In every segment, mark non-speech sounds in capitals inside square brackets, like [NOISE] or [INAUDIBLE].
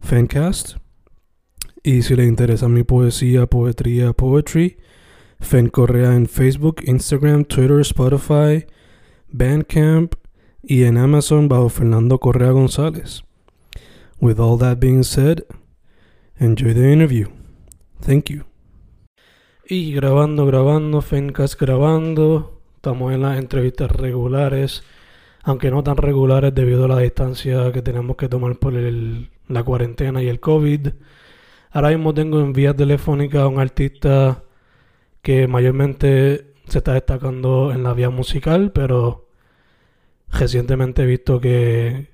Fancast. Y si le interesa mi poesía, poetría, poetry, Fen Correa en Facebook, Instagram, Twitter, Spotify, Bandcamp y en Amazon bajo Fernando Correa González. With all that being said, enjoy the interview. Thank you. Y grabando, grabando, Fencast grabando. Estamos en las entrevistas regulares, aunque no tan regulares debido a la distancia que tenemos que tomar por el, la cuarentena y el COVID. Ahora mismo tengo en vía telefónica a un artista que mayormente se está destacando en la vía musical, pero recientemente he visto que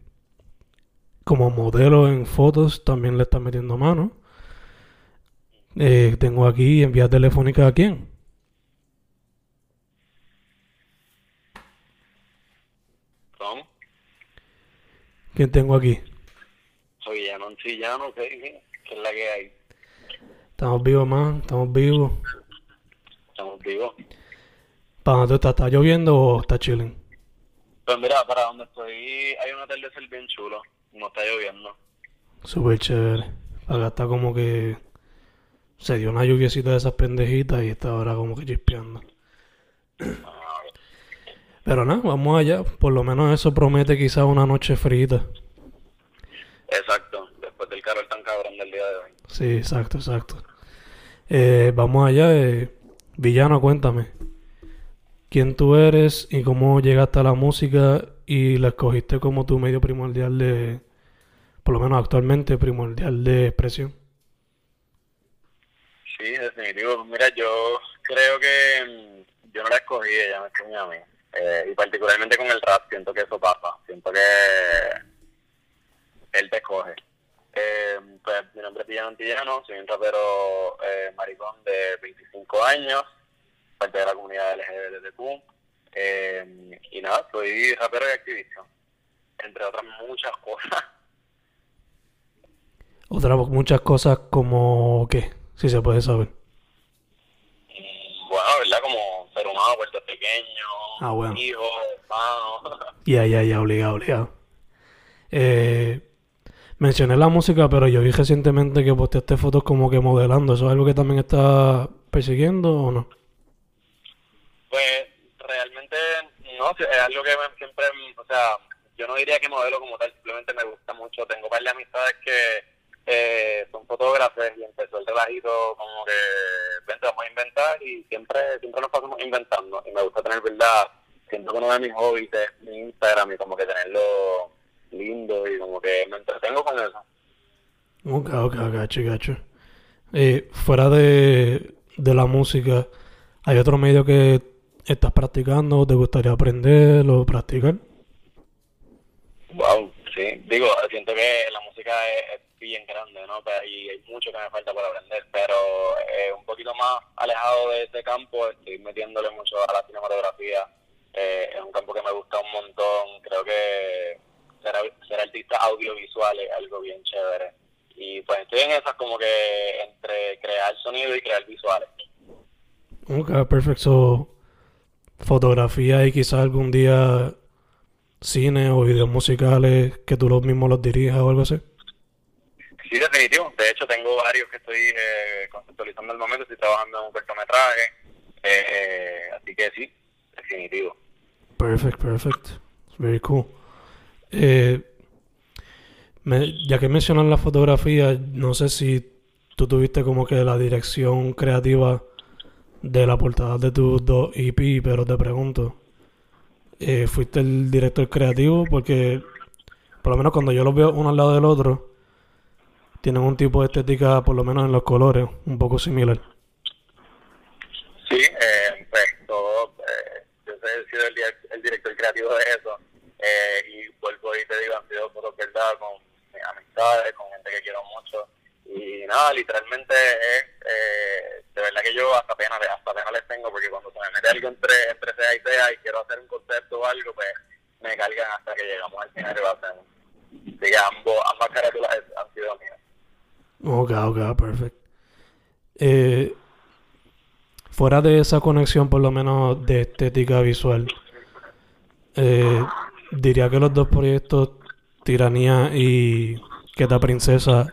como modelo en fotos también le está metiendo mano. Eh, tengo aquí en vía telefónica a quién. ¿Cómo? ¿Quién tengo aquí? Soy Guillano Antillano, ¿qué, qué, es la que hay? Estamos vivos, man. Estamos vivos. Estamos vivos. ¿Para dónde estás? ¿Está lloviendo o está chilling? Pues mira, para donde estoy hay un atardecer bien chulo. No está lloviendo. Súper chévere. Acá está como que se dio una lluviecita de esas pendejitas y está ahora como que chispeando. Ah, Pero nada, vamos allá. Por lo menos eso promete quizás una noche frita. exacto. Después del calor tan cabrón del día de hoy. Sí, exacto, exacto. Eh, vamos allá. eh, Villano, cuéntame. ¿Quién tú eres y cómo llegaste a la música y la escogiste como tu medio primordial de, por lo menos actualmente, primordial de expresión? Sí, definitivo. Mira, yo creo que mm, yo no la escogí, ella me escogió a mí. Eh, y particularmente con el rap, siento que eso pasa. Siento que él te escoge. Eh, pues mi nombre es Villano Antillano, soy un rapero eh, maricón de 25 años, parte de la comunidad LGBTQ. Eh, y nada, soy rapero y activista, entre otras muchas cosas. Otras muchas cosas como qué, si se puede saber. ¿Verdad? Como ser humano puertorriqueño, Ah, bueno. hijo, hermano. [LAUGHS] Ya, ya, ya, obligado, obligado. Eh, mencioné la música, pero yo vi recientemente que posteaste fotos como que modelando. ¿Eso es algo que también estás persiguiendo o no? Pues realmente no, es algo que me- siempre, o sea, yo no diría que modelo como tal, simplemente me gusta mucho. Tengo un par de amistades que eh, son fotógrafos y empezó el relajito como que inventar y siempre siempre nos pasamos inventando. Y me gusta tener, verdad, siento que uno de mis hobbies es mi Instagram y como que tenerlo lindo y como que me entretengo con eso. Ok, ok, gacho, gacho. Eh, fuera de, de la música, ¿hay otro medio que estás practicando o te gustaría aprender o practicar? Wow, sí. Digo, siento que la música es, es bien grande, ¿no? Pe- Y hay mucho que me falta por aprender, pero eh, un poquito más alejado de ese campo, estoy metiéndole mucho a la cinematografía. Eh, es un campo que me gusta un montón. Creo que ser, ser artista audiovisual es algo bien chévere. Y pues estoy en esas como que entre crear sonido y crear visuales. Ok, perfecto. Fotografía y quizás algún día cine o videos musicales que tú los mismos los dirijas o algo así. Sí, definitivo. De hecho, tengo varios que estoy eh, conceptualizando al momento. Estoy trabajando en un cortometraje. Eh, eh, así que sí, definitivo. Perfect, perfect. Very cool. Eh, ya que mencionan la fotografía, no sé si tú tuviste como que la dirección creativa de la portada de tus dos EP, pero te pregunto, eh, ¿fuiste el director creativo? Porque por lo menos cuando yo los veo uno al lado del otro, tienen un tipo de estética, por lo menos en los colores, un poco similar. Sí, eh, pues eh, yo he sido el, director creativo de eso, eh, y vuelvo y te digo, han sido fotos, ¿verdad? Con amistades, con gente que quiero mucho, y nada, literalmente es, eh, de verdad que yo hasta pena, hasta pena les tengo, porque cuando se me mete algo entre, entre sea y sea y quiero hacer un concepto o algo, pues me cargan hasta que llegamos al final y lo. Así que ambas carátulas han sido mías. Ok, ok, perfecto. Eh, fuera de esa conexión, por lo menos de estética visual, eh, diría que los dos proyectos, Tiranía y Queta Princesa,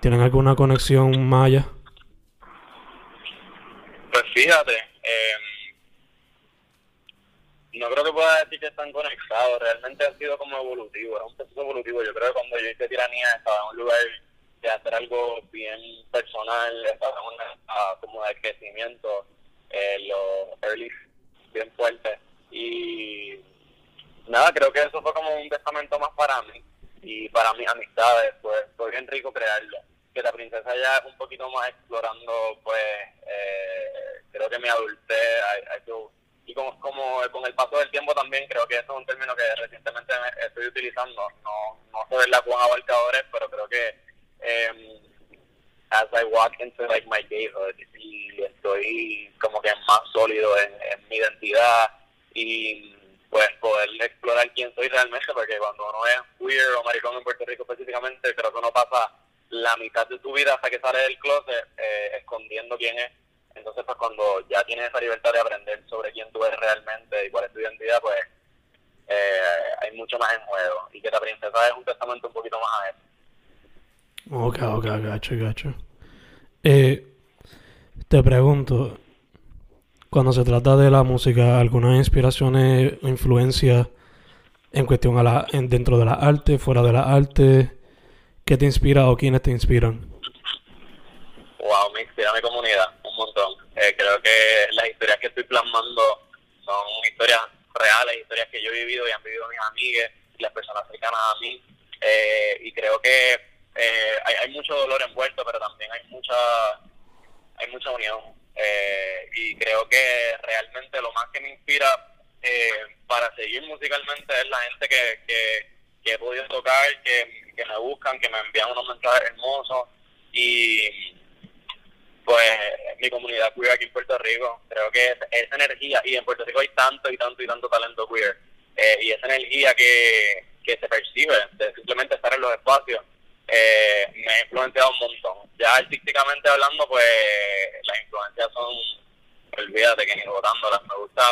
¿tienen alguna conexión maya? Pues fíjate, em, no creo que pueda decir que están conectados, realmente ha sido como evolutivo, es un proceso evolutivo. Yo creo que cuando yo hice Tiranía estaba en un lugar de hacer algo bien personal, una, como de crecimiento, eh, los early bien fuertes. Y nada, creo que eso fue como un testamento más para mí y para mis amistades, pues fue bien rico crearlo. Que la princesa ya es un poquito más explorando, pues eh, creo que mi adultez, y como, como con el paso del tiempo también creo que eso es un término que recientemente estoy utilizando, no, no sé la cuán abarcadores, pero creo que um, as I walk into like my gayhood y estoy como que más sólido en, mi identidad y pues poder explorar quién soy realmente porque cuando uno es queer o maricón en Puerto Rico específicamente creo que uno pasa la mitad de tu vida hasta que sale del closet eh, escondiendo quién es. Entonces pues cuando ya tienes esa libertad de aprender sobre quién tú eres realmente y cuál es tu identidad pues eh, hay mucho más en juego. Y que la princesa es un testamento un poquito más a eso Ok, ok, gacho, gacho. Eh, te pregunto, cuando se trata de la música, ¿algunas inspiraciones o influencias en cuestión a la, en, dentro de la arte, fuera de la arte? ¿Qué te inspira o quiénes te inspiran? Wow, me inspira mi comunidad un montón. Eh, creo que las historias que estoy plasmando son historias reales, historias que yo he vivido y han vivido mis amigas y las personas cercanas a mí. Eh, y creo que eh, hay, hay, mucho dolor envuelto, pero también hay mucha hay mucha unión. Eh, y creo que realmente lo más que me inspira eh, para seguir musicalmente es la gente que, que, he podido tocar, que, que me buscan, que me envían unos mensajes hermosos. Y pues mi comunidad queer aquí en Puerto Rico, creo que esa energía, y en Puerto Rico hay tanto y tanto y tanto talento queer, y esa energía que, que se percibe de simplemente estar en los espacios, eh, me ha influenciado un montón. Ya artísticamente hablando, pues las influencias son, olvídate que ni votándolas, me gusta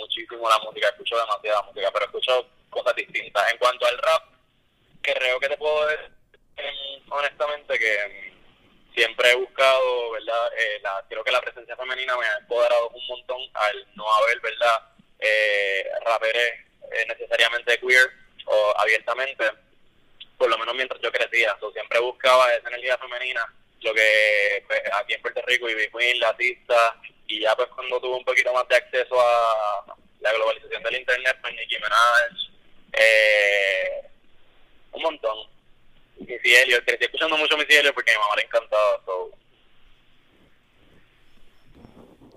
muchísimo la música, escucho demasiada música, pero escucho cosas distintas. En cuanto al rap, creo que te puedo decir honestamente que siempre he buscado, ¿verdad? Eh, la, creo que la presencia femenina me ha empoderado un montón al no haber, ¿verdad? Eh, raperes eh, necesariamente queer o abiertamente por lo menos mientras yo crecía. Yo siempre buscaba esa energía femenina, lo que pues, aquí en Puerto Rico, y Queen, la artista, y ya pues cuando tuve un poquito más de acceso a la globalización del internet, pues Nicki Minaj, eh, un montón. Missy Elliott, crecí escuchando mucho Missy Elliott porque mi mamá le encantaba. So.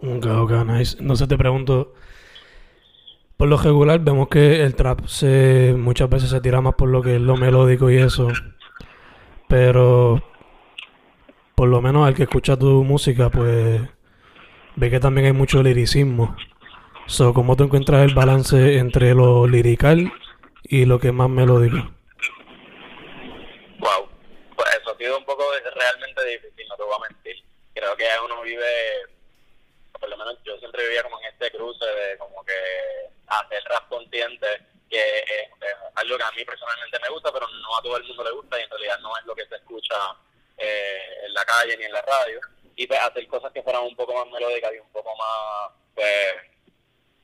Ok, ok, nice. Entonces te pregunto, por lo regular vemos que el trap se muchas veces se tira más por lo que es lo melódico y eso. Pero por lo menos al que escucha tu música, pues ve que también hay mucho liricismo. So, ¿cómo tú encuentras el balance entre lo lirical y lo que es más melódico? Wow, pues eso ha sido un poco realmente difícil, no te voy a mentir. Creo que uno vive, por lo menos yo siempre vivía como en este cruce de como que hacer rap consciente, que es, algo que a mí personalmente me gusta, pero no a todo el mundo le gusta y en realidad no es lo que se escucha eh, en la calle ni en la radio. Y pues hacer cosas que fueran un poco más melódicas y un poco más, pues,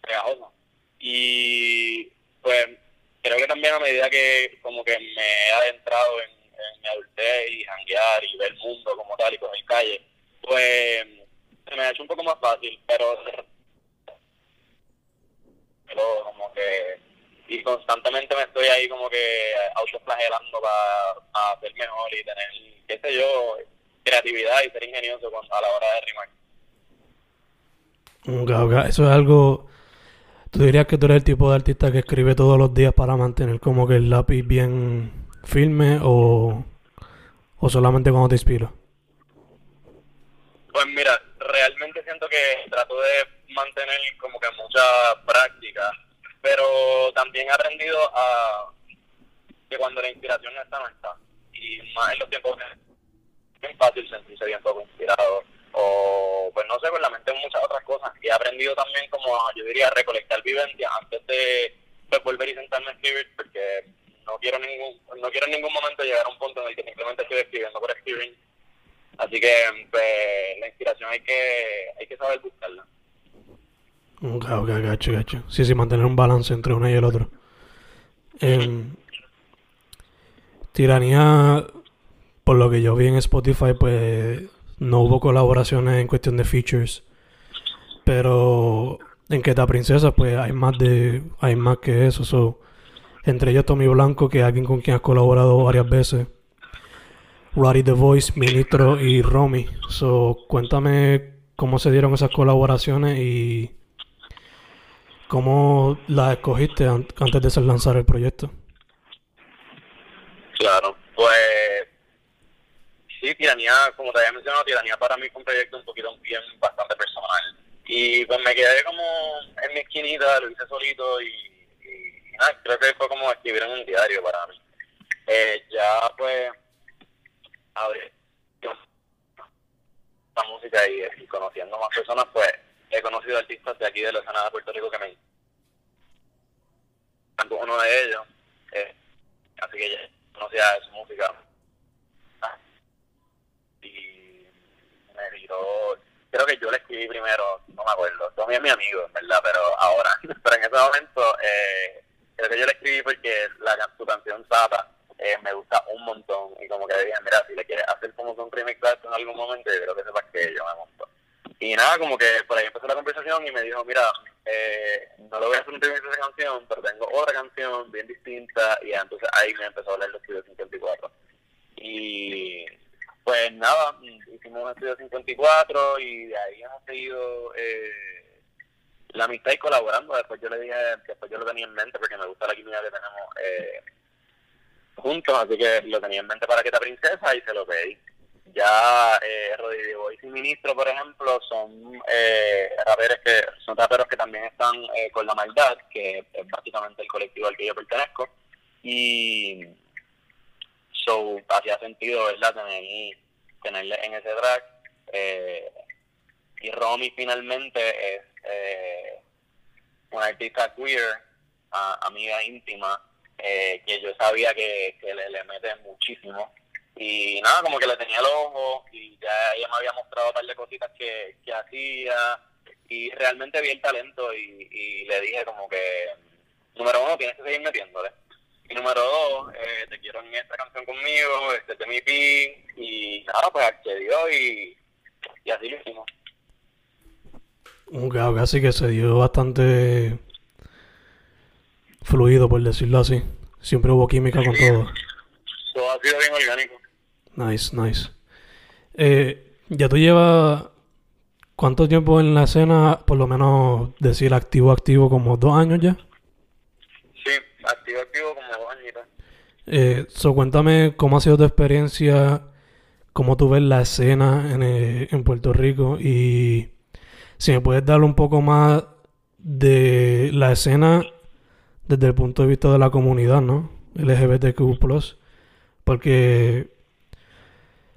pegajosas. Y pues creo que también a medida que como que me he adentrado en, mi adultez y janguear y ver el mundo como tal y con el calle, pues se me ha hecho un poco más fácil, pero, pero como que y constantemente me estoy ahí como que autoflagelando para hacer mejor y tener, qué sé yo, creatividad y ser ingenioso a la hora de rimar. Eso es algo ¿Tú dirías que tú eres el tipo de artista que escribe todos los días para mantener como que el lápiz bien firme o, o solamente cuando te inspiro? Pues mira, realmente siento que trato de mantener como que mucha práctica, pero también he aprendido a que cuando la inspiración no está, no está. Y más en los tiempos que es fácil sentirse bien poco inspirado o pues no sé, con la mente en muchas otras cosas. Y he aprendido también como, yo diría, recolectar vivencia antes de pues, volver y sentarme a escribir, porque no quiero ningún no quiero en ningún momento llegar a un punto en el que simplemente estoy escribiendo por escribir. Así que pues, la inspiración hay que hay que saber buscarla. Ok, gacho, gacho. Sí, sí, mantener un balance entre uno y el otro. Eh, tiranía, por lo que yo vi en Spotify, pues no hubo colaboraciones en cuestión de features. Pero en Queta Princesa, pues hay más de hay más que eso. So, entre ellos Tommy Blanco, que es alguien con quien has colaborado varias veces. Roddy The Voice, Ministro y Romy. So, cuéntame cómo se dieron esas colaboraciones y cómo las escogiste antes de lanzar el proyecto. Claro, pues sí, Tiranía, como te había mencionado, Tiranía para mí fue un proyecto un poquito bien bastante personal. Y pues me quedé como en mi esquinita, lo hice solito y, nada, creo que fue como escribir en un diario para mí. Eh, ya pues, a ver, la música y, y, conociendo más personas, pues he conocido artistas de aquí de la escena de Puerto Rico que me uno de ellos, eh, así que ya conocía su música. Me tiró, creo que yo le escribí primero, no me acuerdo, Tommy es mi amigo, verdad, pero ahora, [LAUGHS] pero en ese momento, eh, creo que yo le escribí porque su canción Zapa eh, me gusta un montón. Y como que dije, mira, si le quieres hacer como un remix en algún momento, yo creo que sepas que yo me monto. Y nada, como que por ahí empezó la conversación y me dijo, mira, eh, no lo voy a hacer un esa canción, pero tengo otra canción bien distinta y entonces ahí me empezó a hablar de Estudio 54. Y pues nada, hicimos un estudio 54 y de ahí hemos seguido eh, la amistad y colaborando. Después yo le dije, después yo lo tenía en mente porque me gusta la química que tenemos eh, juntos, así que lo tenía en mente para que esta princesa y se lo pedí. Ya eh, y Ministro, por ejemplo, son eh, raperos que son raperos que también están eh, con la maldad, que es básicamente el colectivo al que yo pertenezco. Y So, hacía sentido, ¿verdad? Tener, tenerle en ese track. Eh, y Romy finalmente es eh, una artista queer, amiga íntima, eh, que yo sabía que, le, le, mete muchísimo. Y nada, como que le tenía el ojo y ya ella me había mostrado un par de cositas que, que hacía y realmente vi el talento y, y le dije como que, número uno, tienes que seguir metiéndole y número dos, eh, te quiero en esta canción conmigo, este es mi pin, y nada, pues accedió y, y así lo hicimos. Claro, casi que se dio bastante fluido, por decirlo así. Siempre hubo química con todo. Todo ha sido bien orgánico. Nice, nice. Eh, ya tú llevas cuánto tiempo en la escena, por lo menos decir activo, activo, como dos años ya. Sí, activo, activo como eh, so, cuéntame cómo ha sido tu experiencia, cómo tú ves la escena en, eh, en Puerto Rico y si me puedes dar un poco más de la escena desde el punto de vista de la comunidad, ¿no? LGBTQ+, porque,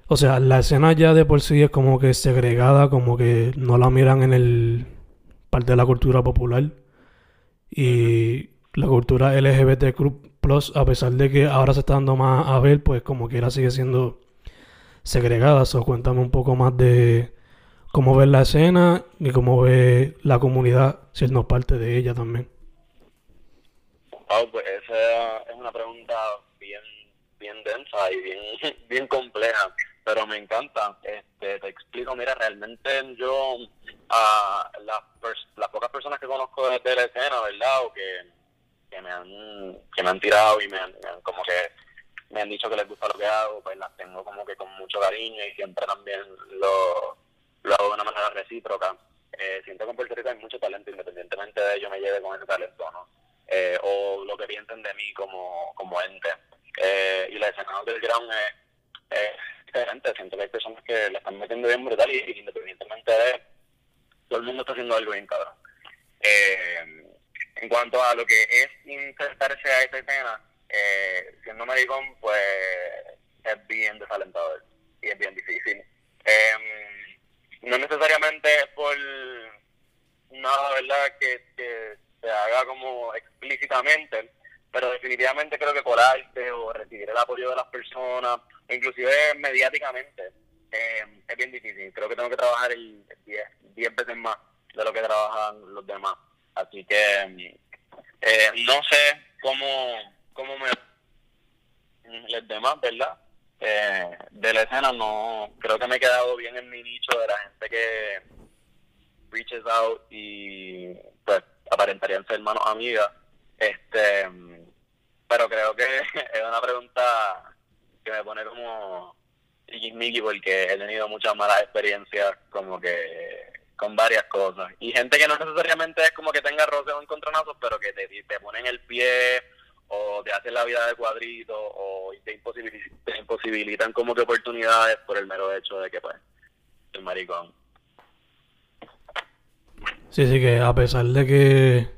o sea, la escena ya de por sí es como que segregada, como que no la miran en el parte de la cultura popular y la cultura LGBTQ a pesar de que ahora se está dando más a ver, pues como quiera sigue siendo segregada. So, cuéntame un poco más de cómo ves la escena y cómo ve la comunidad, si no parte de ella también. Wow, pues esa es una pregunta bien bien densa y bien [LAUGHS] bien compleja, pero me encanta. Este, te explico, mira, realmente yo a las, las pocas personas que conozco desde la escena, ¿verdad? O que, que me han que me han tirado y me han, como que me han dicho que les gusta lo que hago, pues las tengo como que con mucho cariño y siempre también lo, lo hago de una manera recíproca. Eh, siento que en Puerto Rico hay mucho talento, independientemente de ello me lleve con ese talento, ¿no? Eh, o lo que piensen de mí como, como ente. Eh, y la escena del ground es, diferente, siento que hay personas que le están metiendo bien brutal y, independientemente de todo el mundo está haciendo algo bien cabrón. Eh, en cuanto a lo que es insertarse a esta escena, eh, siendo maricón, pues es bien desalentador y es bien difícil. Eh, no necesariamente por nada, ¿verdad?, que, que se haga como explícitamente, pero definitivamente creo que colarte o recibir el apoyo de las personas, inclusive mediáticamente, eh, es bien difícil. Creo que tengo que trabajar 10 veces más de lo que trabajan los demás. Así que eh, no sé cómo, cómo me los demás, ¿verdad? Eh, de la escena no creo que me he quedado bien en mi nicho de la gente que reaches out y pues aparentarían ser hermanos amigas este pero creo que [LAUGHS] es una pregunta que me pone como Mickey porque he tenido muchas malas experiencias como que con varias cosas. Y gente que no necesariamente es como que tenga roce o encontronazos, pero que te, te ponen el pie o te hacen la vida de cuadrito o te imposibilitan, te imposibilitan como que oportunidades por el mero hecho de que pues el maricón. Sí, sí, que a pesar de que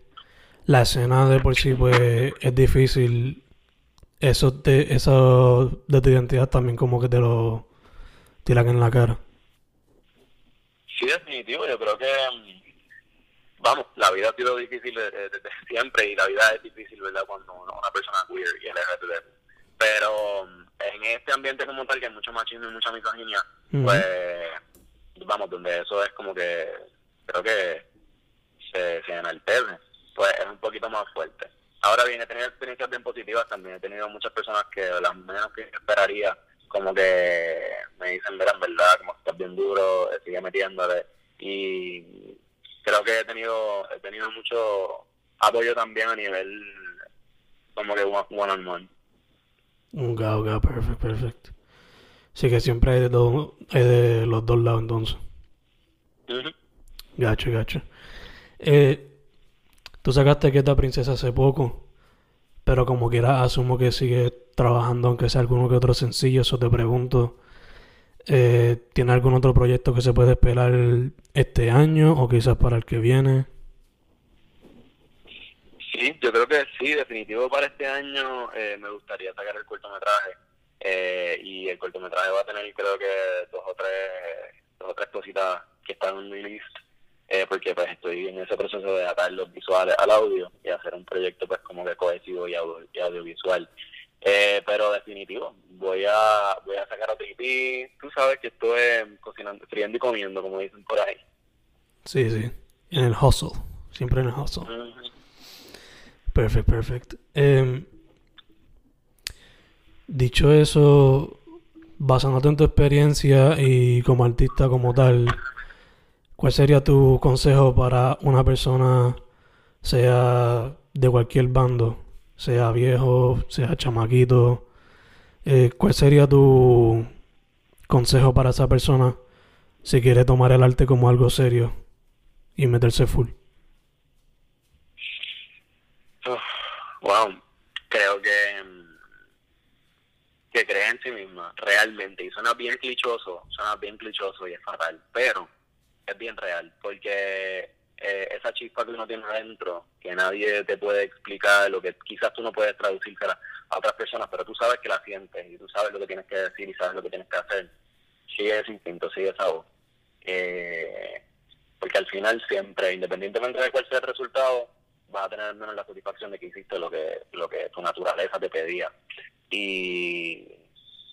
la escena de por sí pues es difícil, eso, te, eso de tu identidad también como que te lo tiran en la cara. Sí, definitivo. Yo creo que, mm, vamos, la vida ha sido difícil desde, siempre y la vida es difícil, ¿verdad? Cuando una persona queer y LGBT. Pero mm, en este ambiente como tal, que hay mucho machismo y mucha misoginia, pues, vamos, donde eso es como que, creo que se, se enaltece, pues es un poquito más fuerte. Ahora bien, he tenido experiencias bien positivas también. He tenido muchas personas que las menos que esperaría como que me dicen, verán, en verdad, como que estás bien duro, sigue metiéndole. Y creo que he tenido, he tenido mucho apoyo también a nivel como que one on one. Ok, ok, perfecto, perfecto. Sí que siempre hay de, todo, hay de los dos lados entonces. Gacho, gacho. Eh, tú sacaste que esta princesa hace poco, pero como quiera asumo que sigue trabajando, aunque sea alguno que otro sencillo, eso te pregunto. Eh, ¿Tiene algún otro proyecto que se puede esperar este año o quizás para el que viene? Sí, yo creo que sí, definitivo para este año eh, me gustaría sacar el cortometraje. Eh, y el cortometraje va a tener creo que dos o tres, dos o tres cositas que están en mi list. Eh, porque pues estoy en ese proceso de atar los visuales al audio y hacer un proyecto pues como que cohesivo y, y audiovisual. Eh, pero definitivo, voy a voy a sacar otro EP. Tú sabes que estoy cocinando, friendo y comiendo, como dicen por ahí. Sí, sí. En el hustle. Siempre en el hustle. Perfecto, perfecto. Em, dicho eso, basándote en tu experiencia y como artista como tal, ¿cuál sería tu consejo para una persona, sea de cualquier bando, sea viejo, sea chamaquito, eh, ¿cuál sería tu consejo para esa persona si quiere tomar el arte como algo serio y meterse full? wow, creo que que cree en sí misma, realmente, y suena bien clichoso, suena bien clichoso y es fatal, pero es bien real, porque eh, esa chispa que uno tiene adentro, que nadie te puede explicar, lo que quizás tú no puedes traducírsela a otras personas, pero tú sabes que la sientes y tú sabes lo que tienes que decir y sabes lo que tienes que hacer. Sigue ese instinto, sigue esa voz. Eh, porque al final siempre, independientemente de cuál sea el resultado, vas a tener menos la satisfacción de que hiciste lo que, lo que tu naturaleza te pedía. Y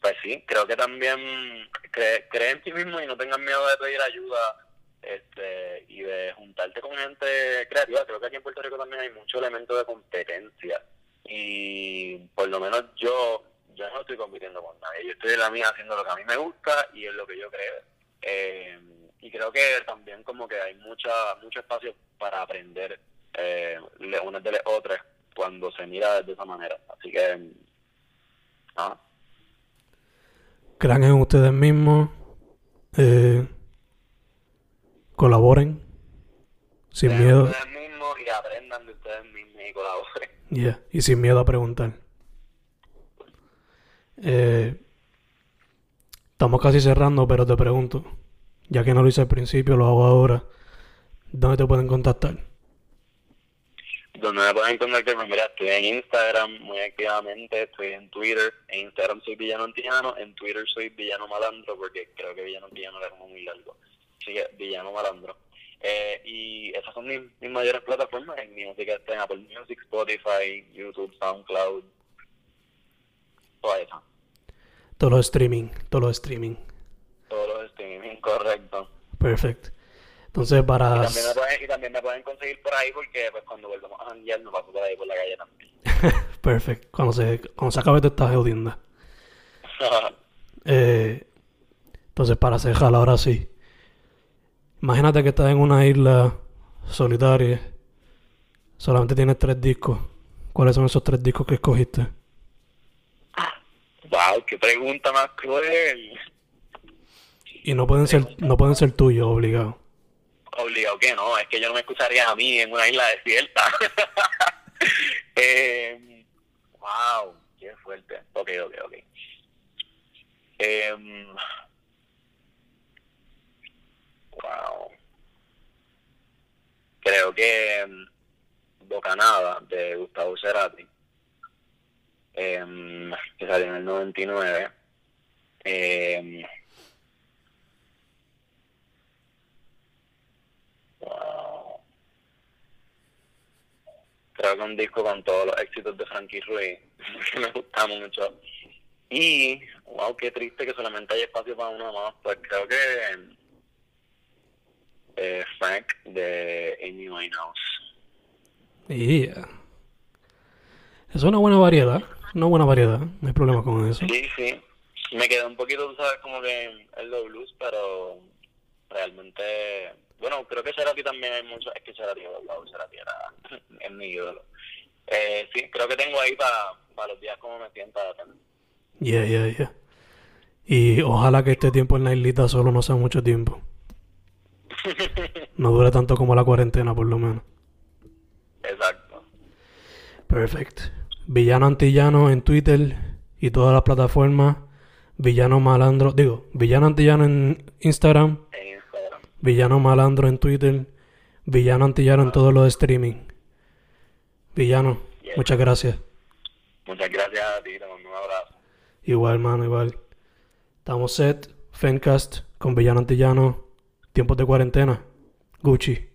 pues sí, creo que también cree, cree en ti mismo y no tengas miedo de pedir ayuda este y de juntarte con gente creativa. Creo que aquí en Puerto Rico también hay mucho elemento de competencia y por lo menos yo yo no estoy compitiendo con nadie, yo estoy en la mía haciendo lo que a mí me gusta y es lo que yo creo. Eh, y creo que también como que hay mucha mucho espacio para aprender eh, unas de las otras cuando se mira de esa manera. Así que, ah. Crean en ustedes mismos, eh, colaboren, sin miedo. Ustedes mismos y aprendan de ustedes mismos y colaboren. Yeah, y sin miedo a preguntar. Eh, estamos casi cerrando, pero te pregunto, ya que no lo hice al principio, lo hago ahora. ¿Dónde te pueden contactar? Donde me pueden contactar, pues mira, estoy en Instagram muy activamente, estoy en Twitter, en Instagram soy Villano Antillano, en Twitter soy Villano Malandro, porque creo que Villano Antillano era como muy largo. Villano Malandro. Eh, y esas son mis, mis mayores plataformas, en mi música está en Apple Music, Spotify, YouTube, SoundCloud, toda esa. Todo lo streaming, todo lo streaming. Todo lo streaming, correcto. Perfecto. Entonces, para... Y también, me pueden, y también me pueden conseguir por ahí porque pues cuando volvamos a janguear me paso por ahí por la calle también. [LAUGHS] Perfecto. Cuando se, cuando se acabe te estás jodiendo. [LAUGHS] eh, entonces, para cerrar ahora sí. Imagínate que estás en una isla solitaria. Solamente tienes tres discos. ¿Cuáles son esos tres discos que escogiste? Wow, qué pregunta más cruel. Y no pueden ser, no pueden ser tuyos, obligado. Obligado que no, es que yo no me escucharía a mí en una isla desierta. [LAUGHS] eh, wow, qué fuerte. Ok, ok, ok. Eh, wow. Creo que um, Bocanada de Gustavo Cerati, eh, que salió en el 99. Eh, wow. Creo que un disco con todos los éxitos de Frankie Ruiz, [LAUGHS] que me gusta mucho. Y, wow, qué triste que solamente hay espacio para uno más. Pues creo que eh, Frank de Amy Winehouse. Yeah. Es una buena variedad. Una buena variedad. No hay problema con eso. Sí, sí. Me quedé un poquito, tú sabes, como que el de blues, pero realmente... Bueno, creo que Cerati también hay mucho... Es que Cerati, wow, Cerati era [LAUGHS] es mi ídolo. Eh, sí, creo que tengo ahí para para los días como me sienta. Yeah, yeah, yeah. Y ojalá que este tiempo en la islita solo no sea mucho tiempo. [LAUGHS] No dure tanto como la cuarentena, por lo menos. Exacto. Perfecto. Villano Antillano en Twitter y todas las plataformas. Villano Malandro, digo, Villano Antillano en Instagram. En Instagram. Villano Malandro en Twitter. Villano Antillano en todos los streaming. Villano, muchas gracias. Muchas gracias a ti, te mando un abrazo. Igual, mano, igual. Estamos set, Fencast, con Villano Antillano, tiempos de cuarentena. Gucci.